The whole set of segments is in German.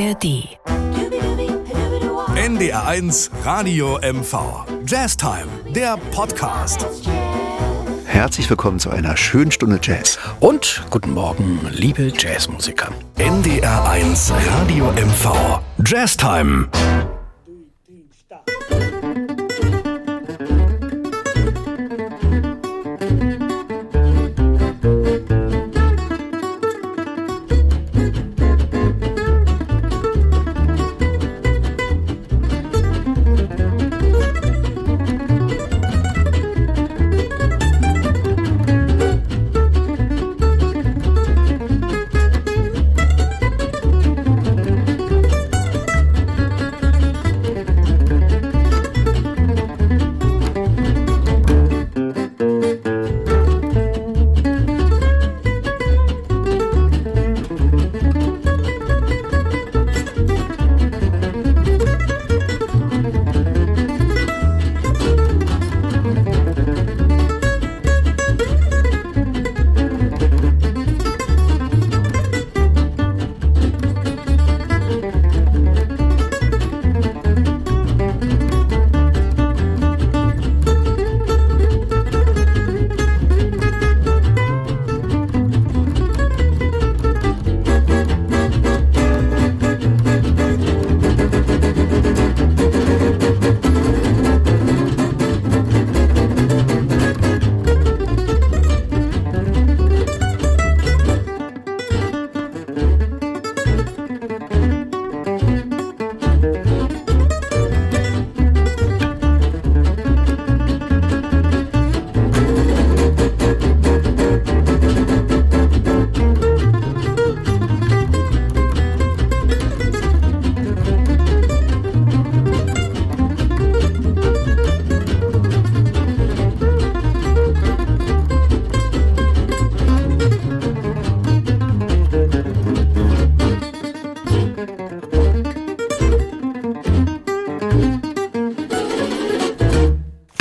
ARD. NDR1 Radio MV. Jazztime, der Podcast. Herzlich willkommen zu einer schönen Stunde Jazz. Und guten Morgen, liebe Jazzmusiker. NDR1 Radio MV. Jazztime.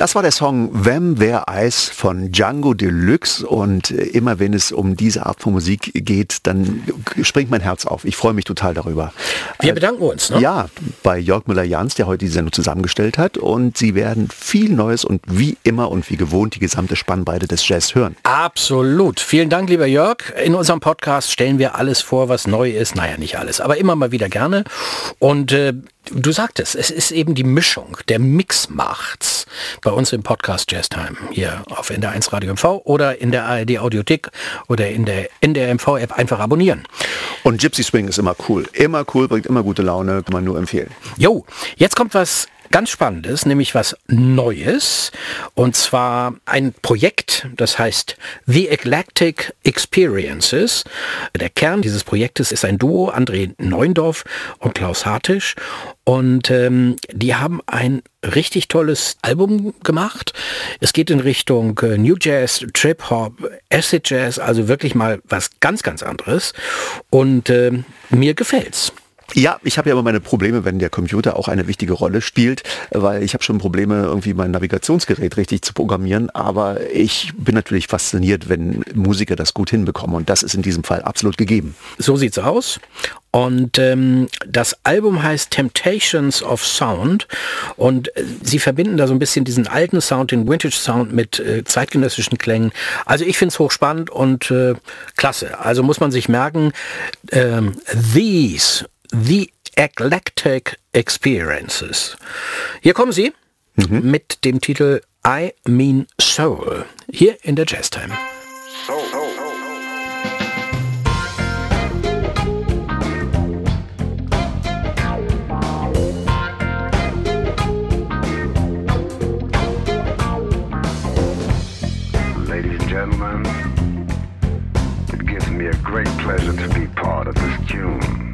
Das war der Song Wem Wer Eis von Django Deluxe und äh, immer wenn es um diese Art von Musik geht, dann springt mein Herz auf. Ich freue mich total darüber. Wir bedanken uns. Ne? Ja, bei Jörg Müller-Jans, der heute die Sendung zusammengestellt hat und Sie werden viel Neues und wie immer und wie gewohnt die gesamte Spannbreite des Jazz hören. Absolut. Vielen Dank, lieber Jörg. In unserem Podcast stellen wir alles vor, was neu ist. Naja, nicht alles, aber immer mal wieder gerne. Und äh, Du sagtest, es ist eben die Mischung, der Mix macht's. Bei uns im Podcast Jazz Time, hier auf NDR1 Radio MV oder in der ARD Audiothek oder in der NDR MV App einfach abonnieren. Und Gypsy Swing ist immer cool. Immer cool, bringt immer gute Laune, kann man nur empfehlen. Jo, jetzt kommt was ganz Spannendes, nämlich was Neues. Und zwar ein Projekt, das heißt The Eclectic Experiences. Der Kern dieses Projektes ist ein Duo, André Neundorf und Klaus Hartisch. Und ähm, die haben ein richtig tolles Album gemacht. Es geht in Richtung äh, New Jazz, Trip Hop, Acid Jazz, also wirklich mal was ganz, ganz anderes. Und äh, mir gefällt's. Ja, ich habe ja immer meine Probleme, wenn der Computer auch eine wichtige Rolle spielt, weil ich habe schon Probleme, irgendwie mein Navigationsgerät richtig zu programmieren. Aber ich bin natürlich fasziniert, wenn Musiker das gut hinbekommen. Und das ist in diesem Fall absolut gegeben. So sieht's aus. Und ähm, das Album heißt Temptations of Sound und äh, sie verbinden da so ein bisschen diesen alten Sound, den Vintage Sound mit äh, zeitgenössischen Klängen. Also ich finde es hochspannend und äh, klasse. Also muss man sich merken, ähm, These The Eclectic Experiences. Hier kommen sie mhm. mit dem Titel I Mean Soul. Hier in der Jazz Time. Soul. Ladies and gentlemen, it gives me a great pleasure to be part of this tune.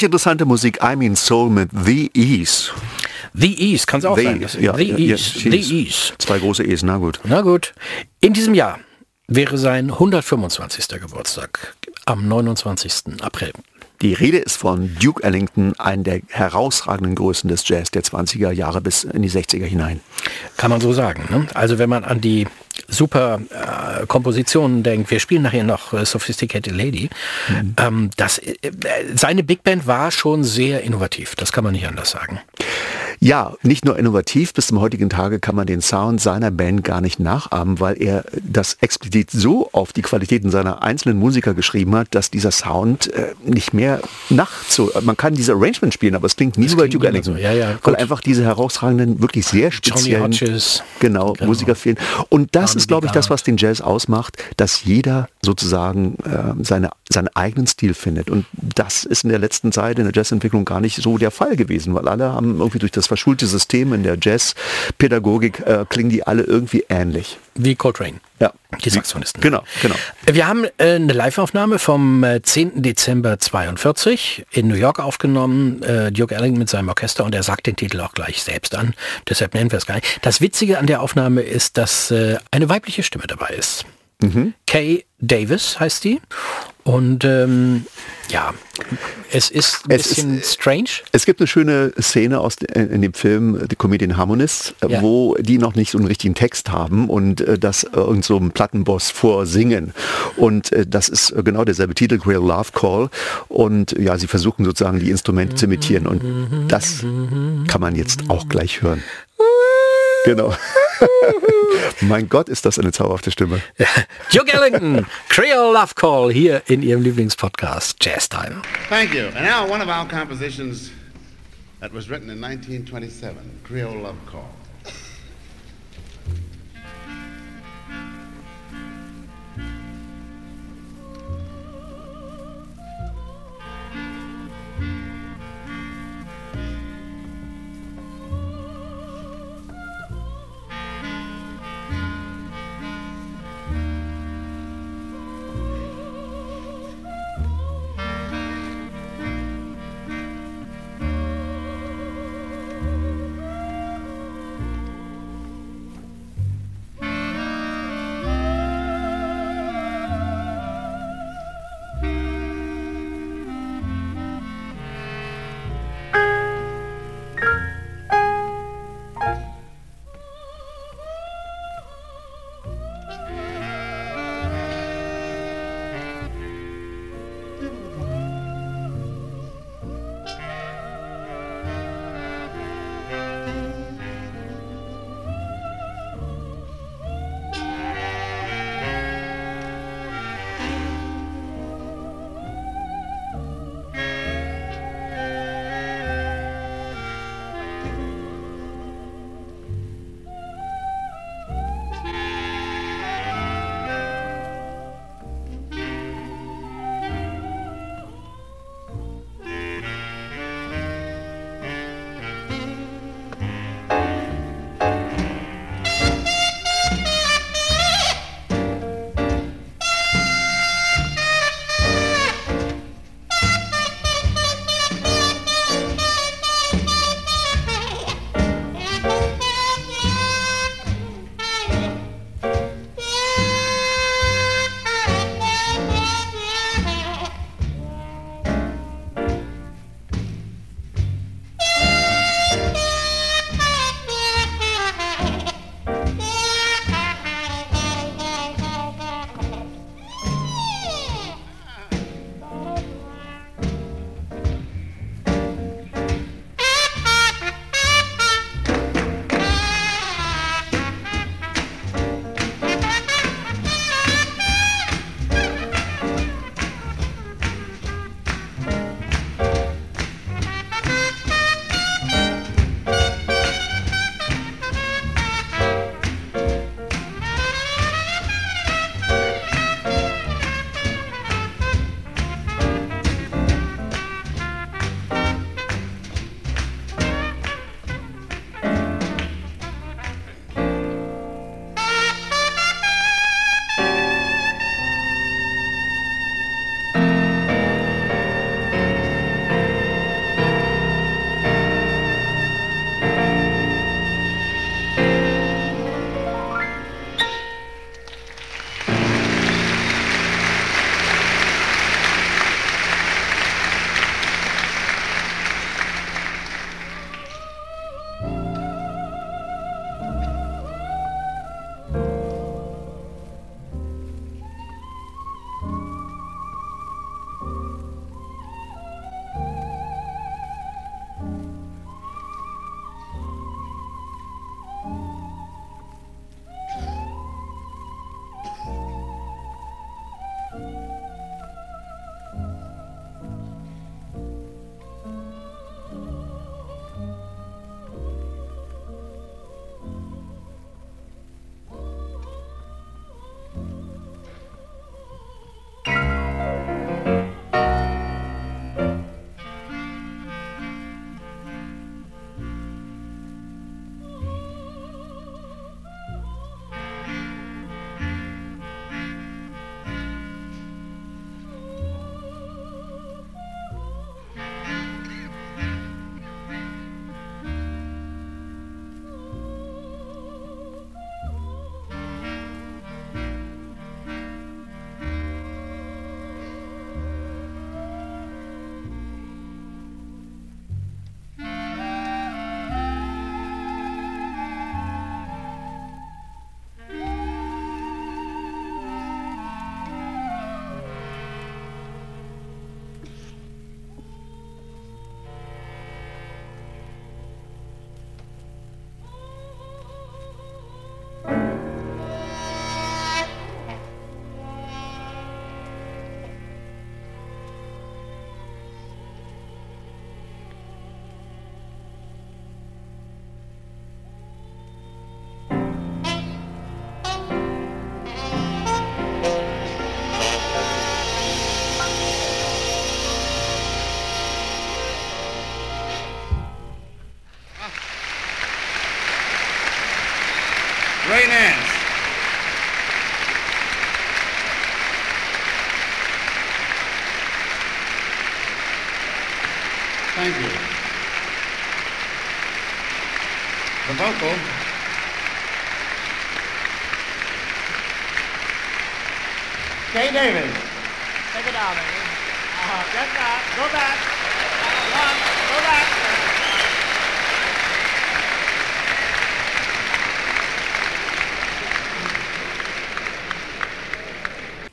Wirklich interessante Musik, I Mean Soul mit The Ease. The East, kann es auch The, sein. Ja, The ja, East, ja, The Ease. Zwei große E's, na gut. Na gut. In diesem Jahr wäre sein 125. Geburtstag am 29. April. Die Rede ist von Duke Ellington, einem der herausragenden Größen des Jazz der 20er Jahre bis in die 60er hinein. Kann man so sagen. Ne? Also wenn man an die super äh, Kompositionen denkt, wir spielen nachher noch äh, Sophisticated Lady, ähm, das, äh, äh, seine Big Band war schon sehr innovativ, das kann man nicht anders sagen. Ja, nicht nur innovativ, bis zum heutigen Tage kann man den Sound seiner Band gar nicht nachahmen, weil er das explizit so auf die Qualitäten seiner einzelnen Musiker geschrieben hat, dass dieser Sound äh, nicht mehr nachzu... Man kann diese Arrangement spielen, aber es klingt nie klingt Duke Ellington. so. Ja, ja, weil einfach diese herausragenden, wirklich sehr speziellen genau, Genau. Musiker fehlen. Und das Barnaby ist, glaube ich, das, was den Jazz ausmacht, dass jeder sozusagen äh, seine, seinen eigenen Stil findet. Und das ist in der letzten Zeit in der Jazzentwicklung gar nicht so der Fall gewesen, weil alle haben irgendwie durch das verschulte System in der Jazzpädagogik äh, klingen die alle irgendwie ähnlich. Wie Coltrane. Ja. Die Saxophonisten. Genau, genau. Wir haben äh, eine Live-Aufnahme vom äh, 10. Dezember 42 in New York aufgenommen, äh, Duke Ellington mit seinem Orchester und er sagt den Titel auch gleich selbst an, deshalb nennen wir es gar nicht. Das Witzige an der Aufnahme ist, dass äh, eine weibliche Stimme dabei ist. Kay Davis heißt die und ähm, ja, es ist ein Es ist, bisschen äh, strange. Es gibt eine schöne Szene aus de, in dem Film The Comedian Harmonists, äh, Ja. wo die noch nicht so einen richtigen Text haben und äh, das irgend so ein Plattenboss vorsingen. Und äh, das ist äh, genau derselbe Titel, Real Love Call. Und ja, sie versuchen sozusagen die Instrumente zu imitieren. Und das kann man jetzt auch gleich hören. Genau. mein Gott, ist das eine zauberhafte Stimme. Duke Ellington, Creole Love Call hier in ihrem Lieblingspodcast Jazz Time. Thank you. And now one of our compositions that was written in 1927, Creole Love Call.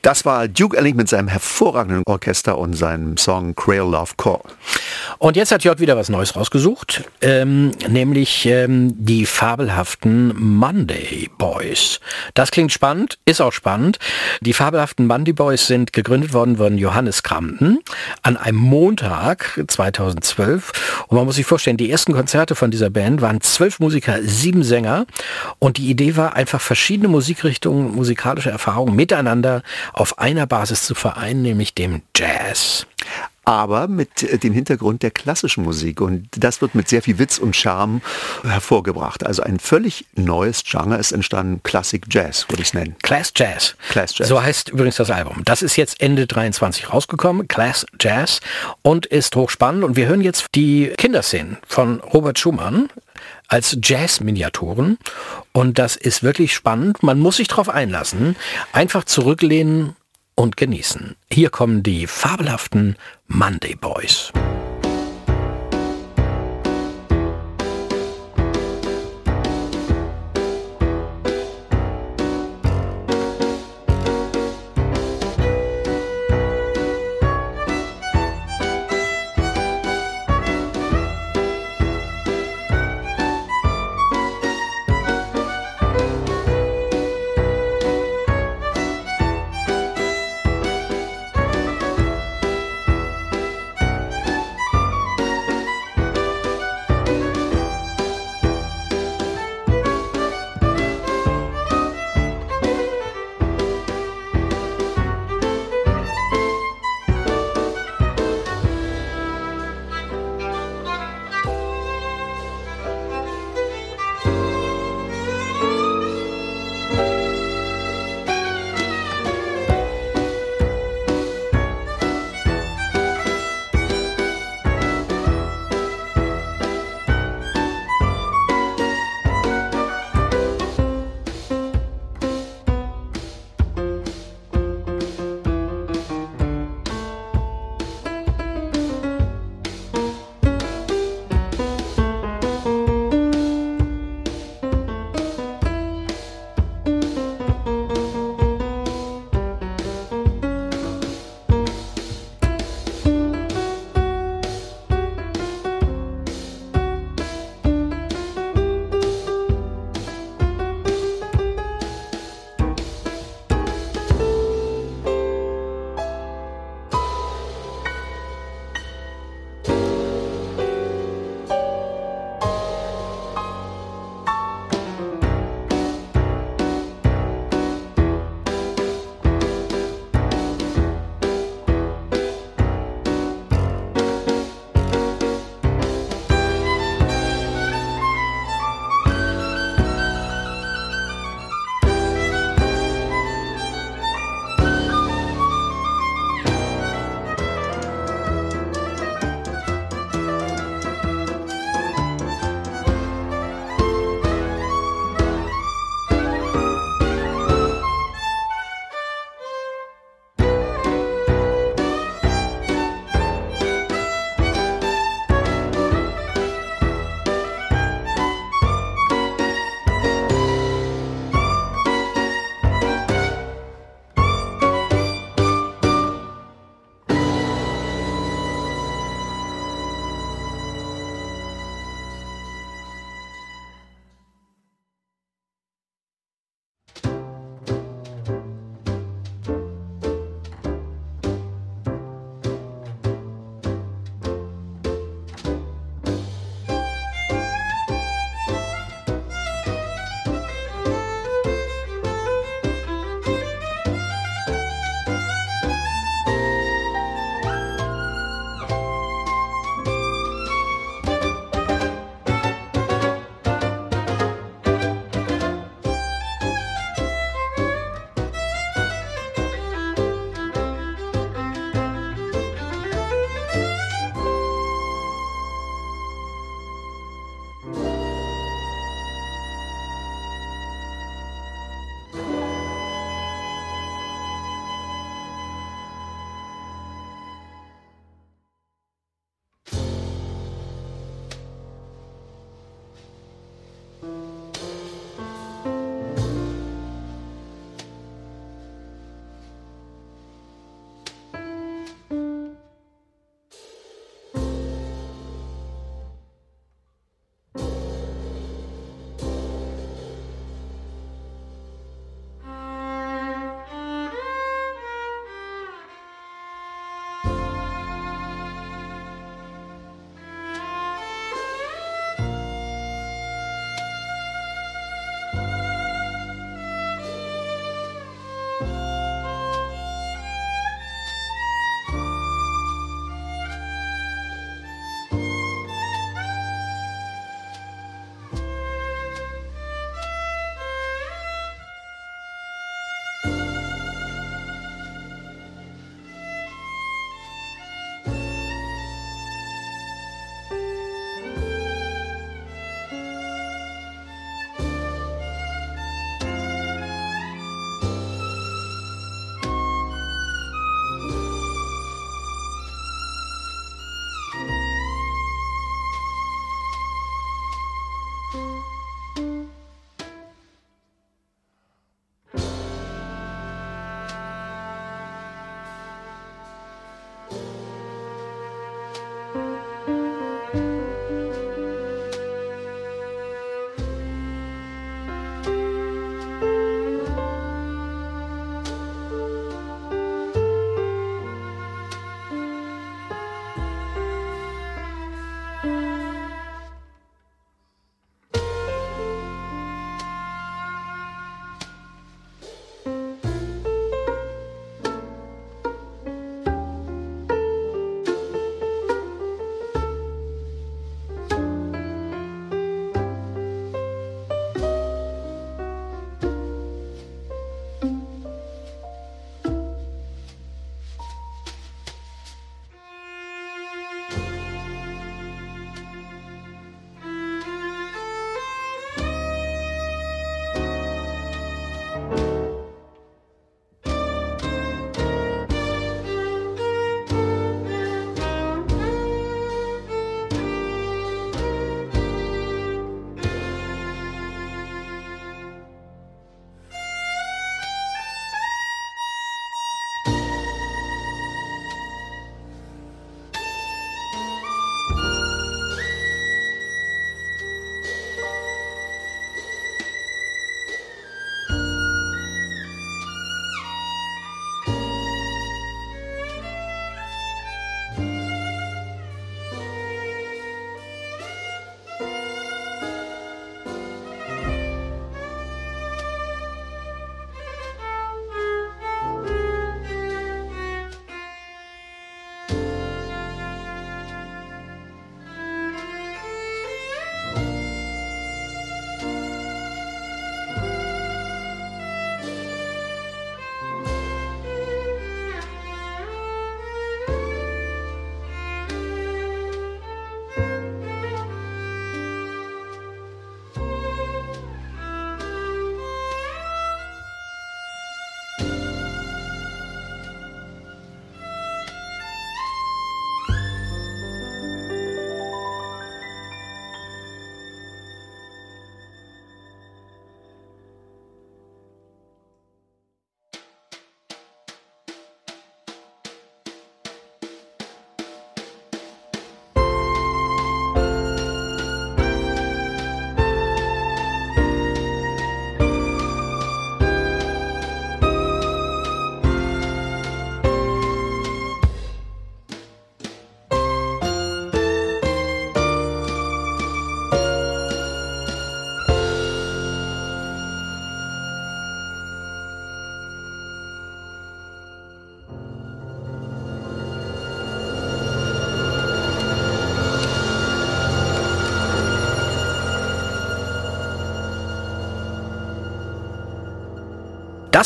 Das war Duke Ellington mit seinem hervorragenden Orchester und seinem Song Crail Love Call. Und jetzt hat Jörg wieder was Neues rausgesucht, ähm, nämlich ähm, die fabelhaften Monday Boys. Das klingt spannend, ist auch spannend. Die fabelhaften Monday Boys sind gegründet worden von Johannes Krampen an einem Montag 2012. Und man muss sich vorstellen, die ersten Konzerte von dieser Band waren zwölf Musiker, sieben Sänger. Und die Idee war einfach verschiedene Musikrichtungen, musikalische Erfahrungen miteinander auf einer Basis zu vereinen, nämlich dem Jazz aber mit dem Hintergrund der klassischen Musik. Und das wird mit sehr viel Witz und Charme hervorgebracht. Also ein völlig neues Genre ist entstanden, Classic Jazz, würde ich es nennen. Class Jazz. Class Jazz. So heißt übrigens das Album. Das ist jetzt Ende 23 rausgekommen, Class Jazz, und ist hochspannend. Und wir hören jetzt die Kinderszenen von Robert Schumann als Jazz-Miniaturen. Und das ist wirklich spannend. Man muss sich darauf einlassen. Einfach zurücklehnen und genießen. Hier kommen die fabelhaften Monday Boys.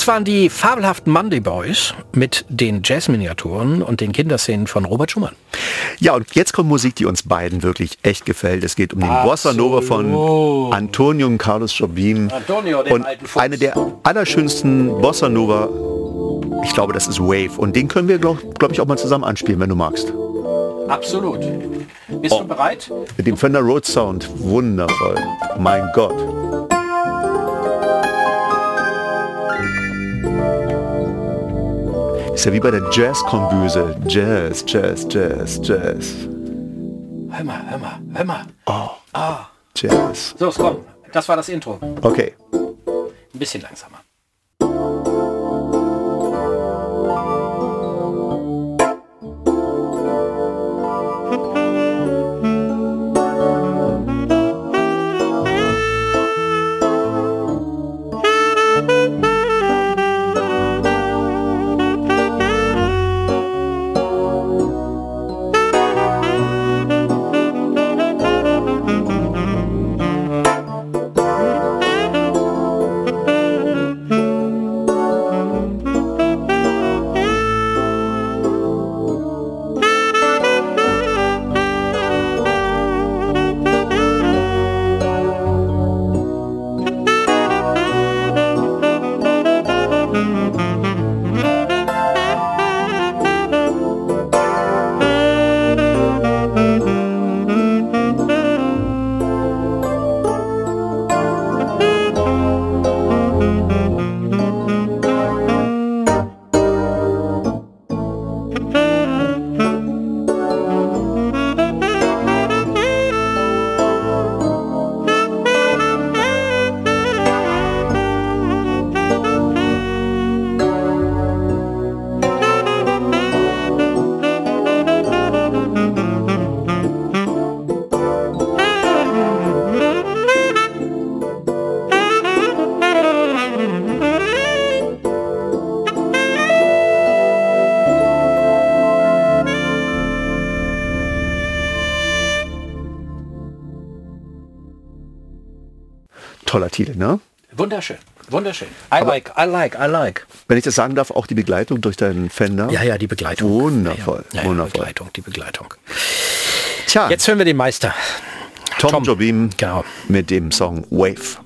Das waren die fabelhaften Monday Boys mit den Jazzminiaturen und den Kinderszenen von Robert Schumann. Ja, und jetzt kommt Musik, die uns beiden wirklich echt gefällt. Es geht um den Bossa Nova von Antonio und Carlos Jobim. Antonio, den und alten Fuchs. eine der allerschönsten Bossa Nova, ich glaube, das ist Wave. Und den können wir, glaube glaub ich, auch mal zusammen anspielen, wenn du magst. Absolut. Bist du bereit? Mit dem Fender Road Sound. Wundervoll. Mein Gott. Ist ja wie bei der Jazz-Kombüse. Jazz, Jazz, Jazz, Jazz. Hör mal, hör mal, hör mal. Jazz. So, komm. Das war das Intro. Okay. Ein bisschen langsamer. Titel, ne? Wunderschön. Wunderschön. I like, I like, I like. Wenn ich das sagen darf, auch die Begleitung durch deinen Fender. Ja, ja, die Begleitung. Wundervoll, Ja, ja, ja, wundervoll. Begleitung, die Begleitung. Tja, Jetzt hören wir den Meister. Tom, Tom. Jobim Genau. mit dem Song Wave.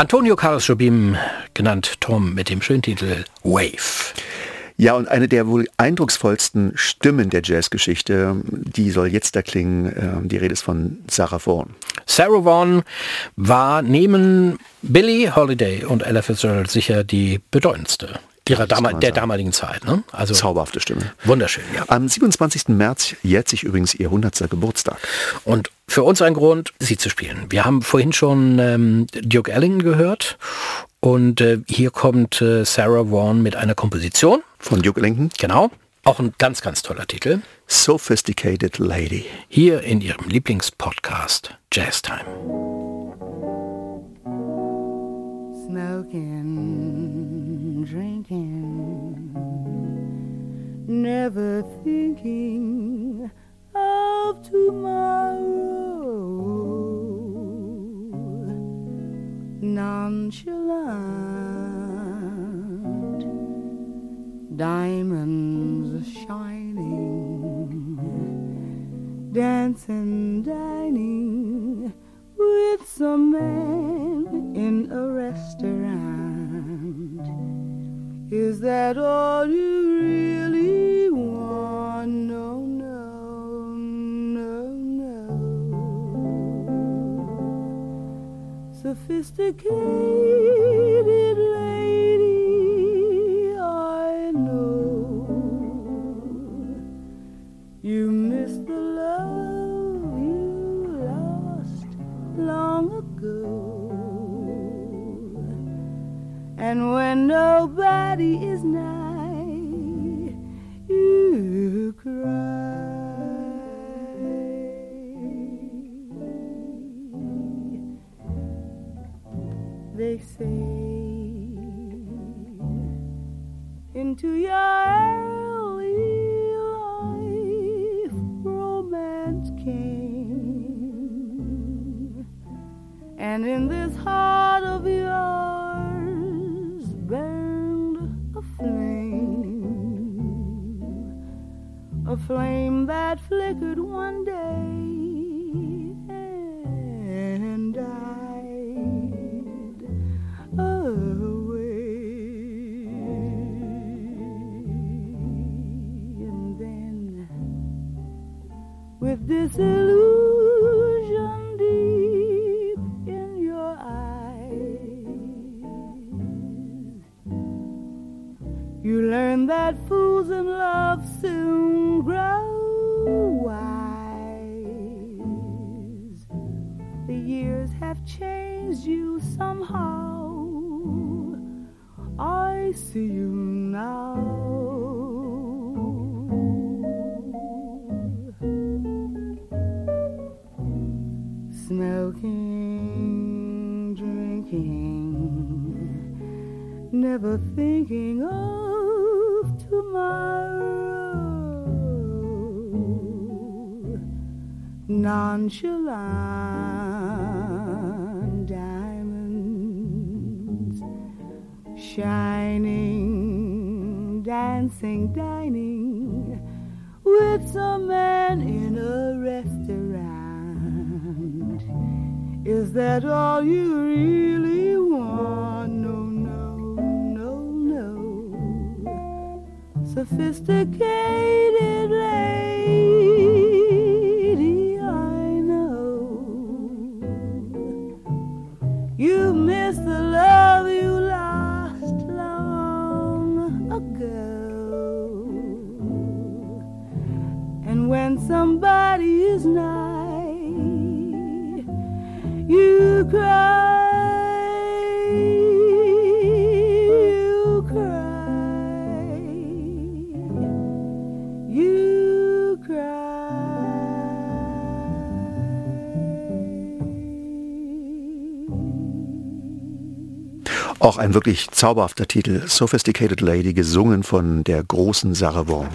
Antonio Carlos Jobim, genannt Tom, mit dem schönen Titel Wave. Ja, und eine der wohl eindrucksvollsten Stimmen der Jazzgeschichte, die soll jetzt da klingen. äh, Die Rede ist von Sarah Vaughan. Sarah Vaughan war neben Billie Holiday und Ella Fitzgerald sicher die bedeutendste ihrer das kann dama man der sagen. damaligen Zeit. Ne? Also Zauberhafte Stimme. wunderschön, ja. Am 27. März jährt sich übrigens ihr 100. Geburtstag. Und für uns ein Grund, sie zu spielen. Wir haben vorhin schon ähm, Duke Ellington gehört und äh, hier kommt äh, Sarah Vaughan mit einer Komposition. Von Duke Ellington, Genau. Auch ein ganz, ganz toller Titel. Sophisticated Lady. Hier in ihrem Lieblingspodcast Jazz Time. smoking, never thinking of tomorrow. Nonchalant, diamonds shining, dancing, dining with some man in a restaurant. Is that all you really want? No, no, no, no. Sophisticated lady, I know you miss the And when nobody is nigh, you cry. They say into your and in this heart flame, that flickered one day and died away. And then, with disillusion I see you now. Smoking, drinking, never thinking of tomorrow. Nonchalant shining, dancing, dining with some man in a restaurant. Is that all you really want? No, no, no, no. Sophisticated lady, Auch ein wirklich zauberhafter Titel, Sophisticated Lady, gesungen von der großen Sarah Vaughan.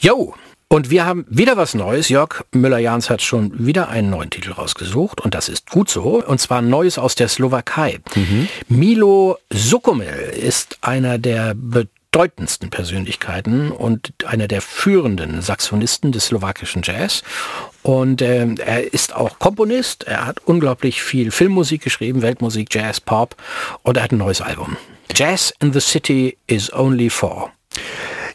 Jo, und wir haben wieder was Neues. Jörg Müller-Jahns hat schon wieder einen neuen Titel rausgesucht und das ist gut so. Und zwar Neues aus der Slowakei. Milo Sukomil ist einer der bedeutendsten Persönlichkeiten und einer der führenden Saxonisten des slowakischen Jazz. Und ähm, er ist auch Komponist, er hat unglaublich viel Filmmusik geschrieben, Weltmusik, Jazz, Pop und er hat ein neues Album. Jazz in the City is only for.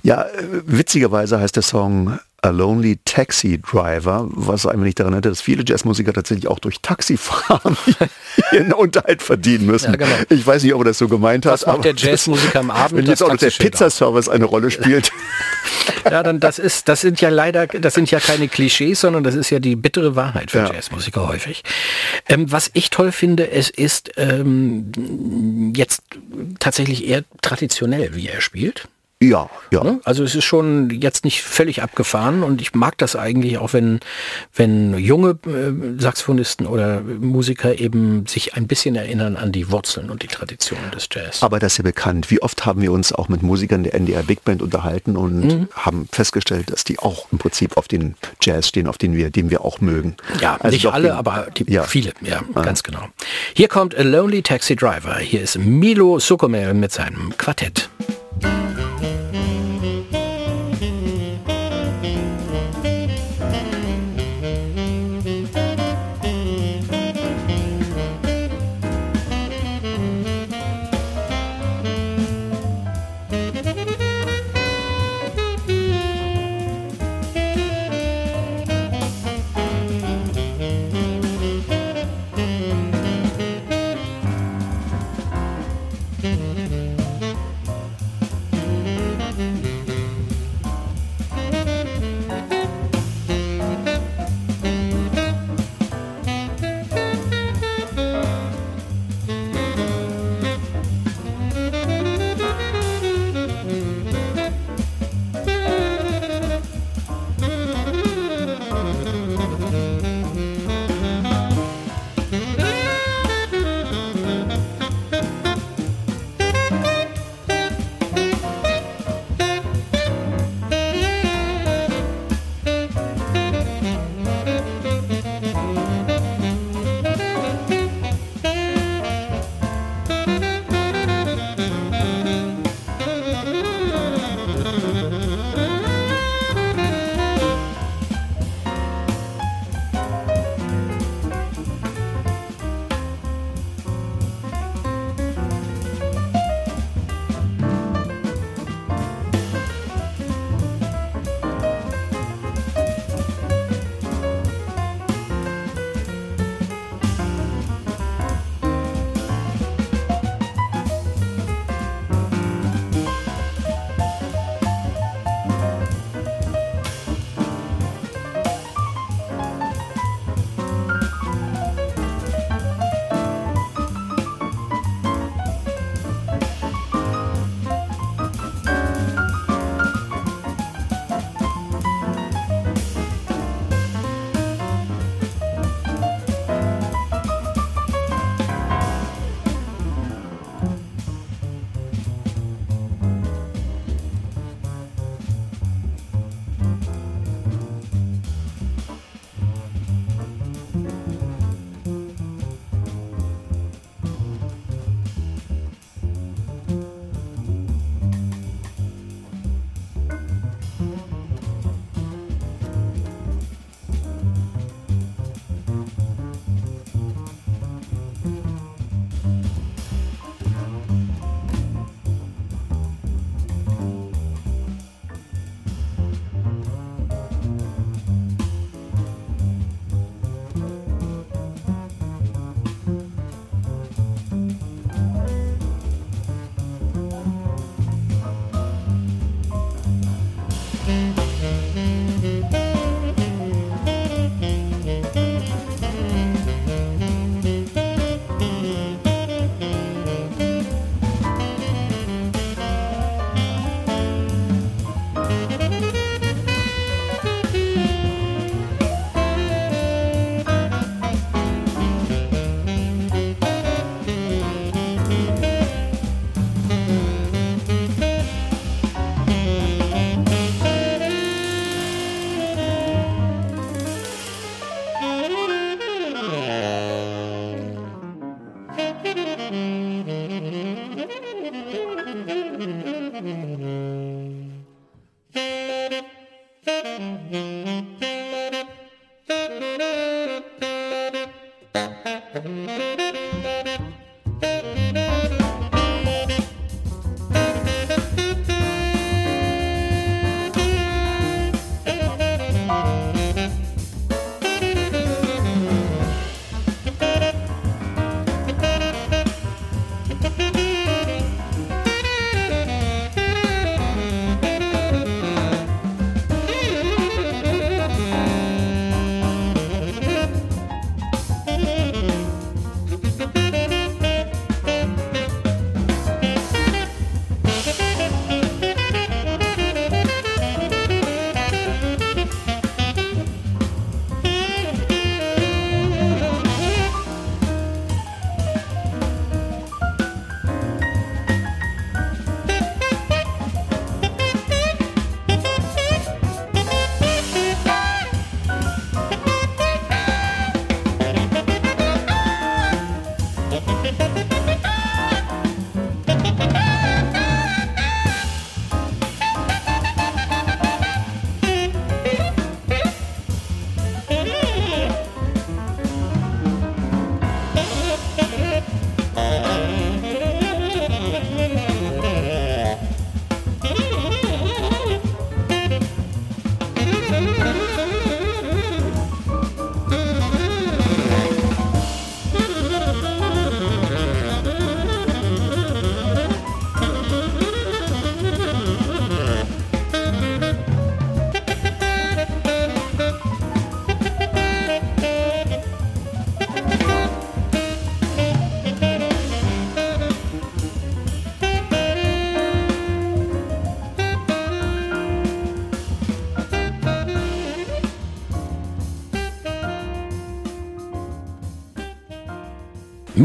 Ja, äh, witzigerweise heißt der Song A Lonely Taxi Driver, was einfach nicht daran erinnert, dass viele Jazzmusiker tatsächlich auch durch Taxifahren ihren Unterhalt verdienen müssen. Ja, genau. Ich weiß nicht, ob er das so gemeint Was hat. aber der Jazzmusiker am Abend? Wenn jetzt Das auch noch der Pizzaservice eine Rolle spielt. Ja, dann das ist, das sind ja leider, das sind ja keine Klischees, sondern das ist ja die bittere Wahrheit für Ja. Jazzmusiker häufig. Ähm, was ich toll finde, es ist ähm, jetzt tatsächlich eher traditionell, wie er spielt. Ja, ja. Ne? Also es ist schon jetzt nicht völlig abgefahren und ich mag das eigentlich auch, wenn, wenn junge äh, Saxophonisten oder Musiker eben sich ein bisschen erinnern an die Wurzeln und die Traditionen des Jazz. Aber das ist ja bekannt. Wie oft haben wir uns auch mit Musikern der NDR Big Band unterhalten und Mhm. haben festgestellt, dass die auch im Prinzip auf den Jazz stehen, auf den wir, den wir auch mögen. Ja, Also nicht alle, den- aber die, Ja. viele, ja, ganz genau. Hier kommt A Lonely Taxi Driver. Hier ist Milo Sukomel mit seinem Quartett.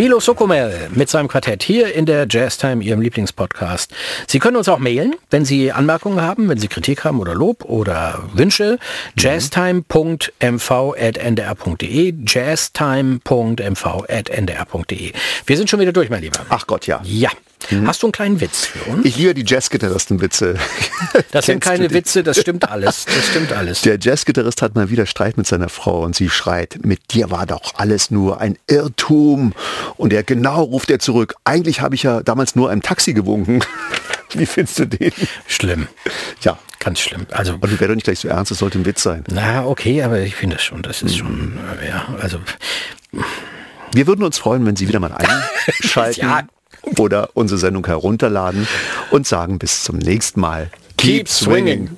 Milo Sokomel mit seinem Quartett hier in der Jazztime, Ihrem Lieblingspodcast. Sie können uns auch mailen, wenn Sie Anmerkungen haben, wenn Sie Kritik haben oder Lob oder Wünsche. jazztime.mv.ndr.de jazztime.mv.ndr.de Wir sind schon wieder durch, mein Lieber. Ach Gott, ja. Ja. Hast du einen kleinen Witz für uns? Ich liebe die Jazzgitarristenwitze. Das sind keine? Witze, das stimmt alles. Das stimmt alles. Der Jazzgitarrist hat mal wieder Streit mit seiner Frau und sie schreit, mit dir war doch alles nur ein Irrtum. Und er genau ruft er zurück, eigentlich habe ich ja damals nur einem Taxi gewunken. Wie findest du den? Schlimm. Ja. Ganz schlimm. Also, Und wäre doch nicht gleich so ernst, es sollte ein Witz sein. na, okay, aber ich finde es schon, das ist schon, äh, ja, also, Wir würden uns freuen, wenn Sie wieder mal einschalten Ja. Oder unsere Sendung herunterladen und sagen bis zum nächsten Mal. Keep swinging.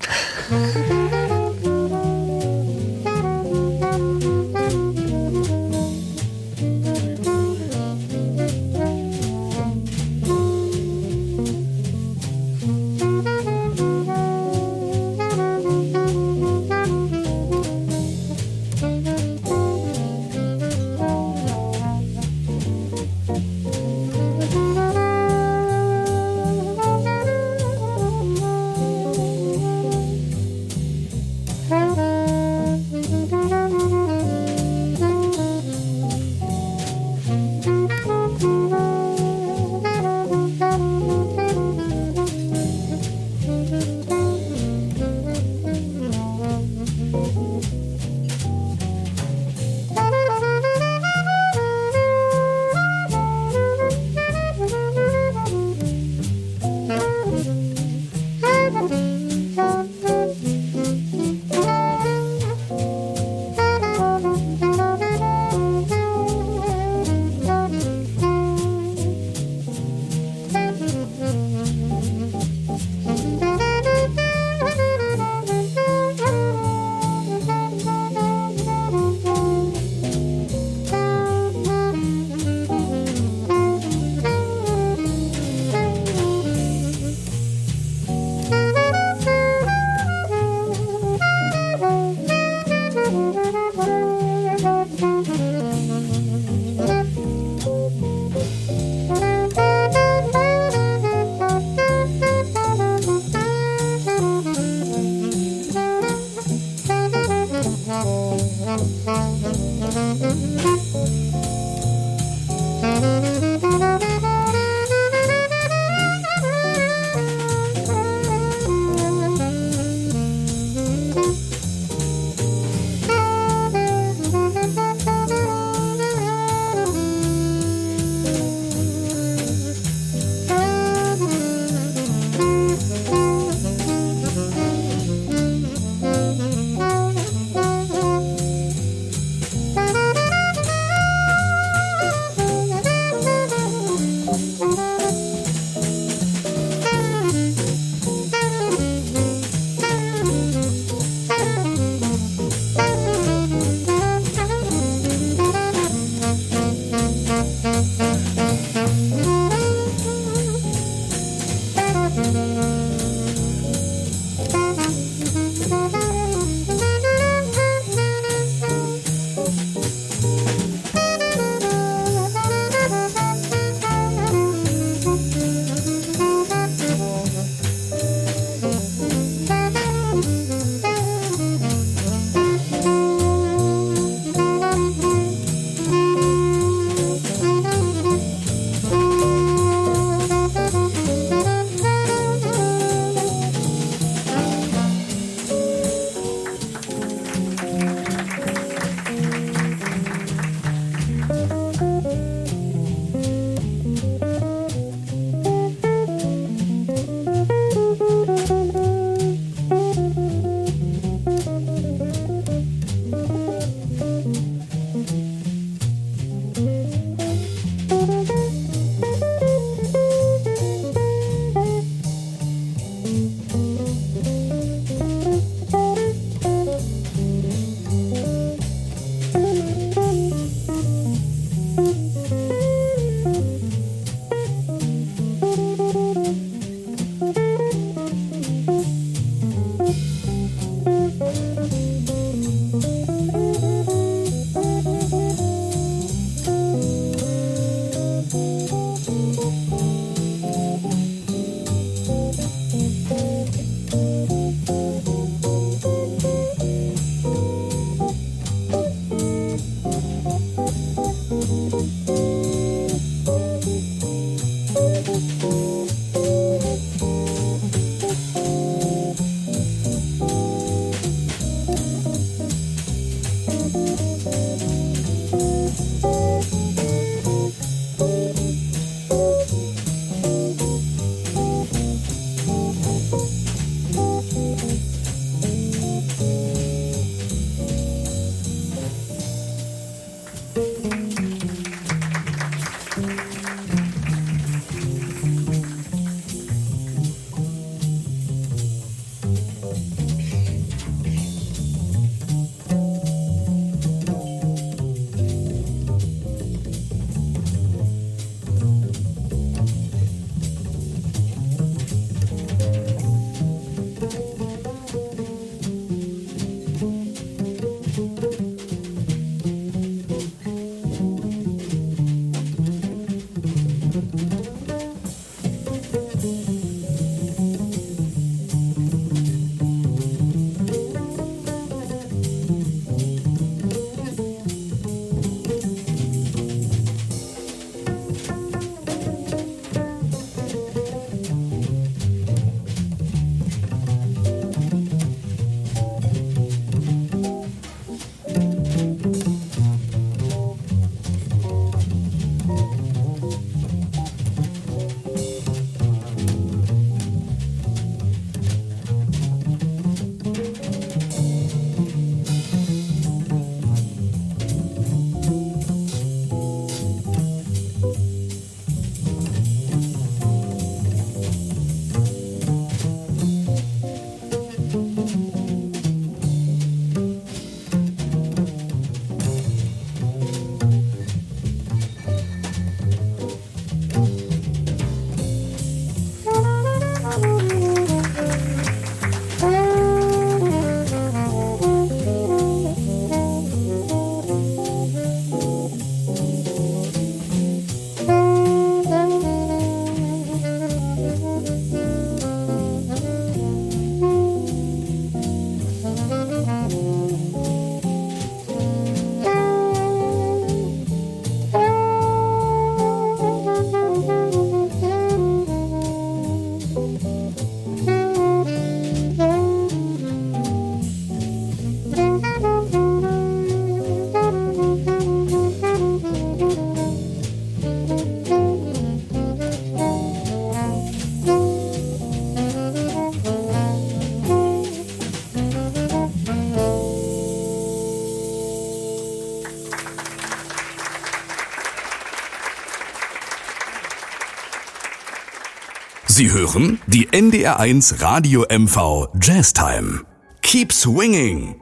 Sie hören die NDR1 Radio MV Jazz Time. Keep swinging!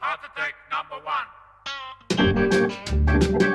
Hard to number one.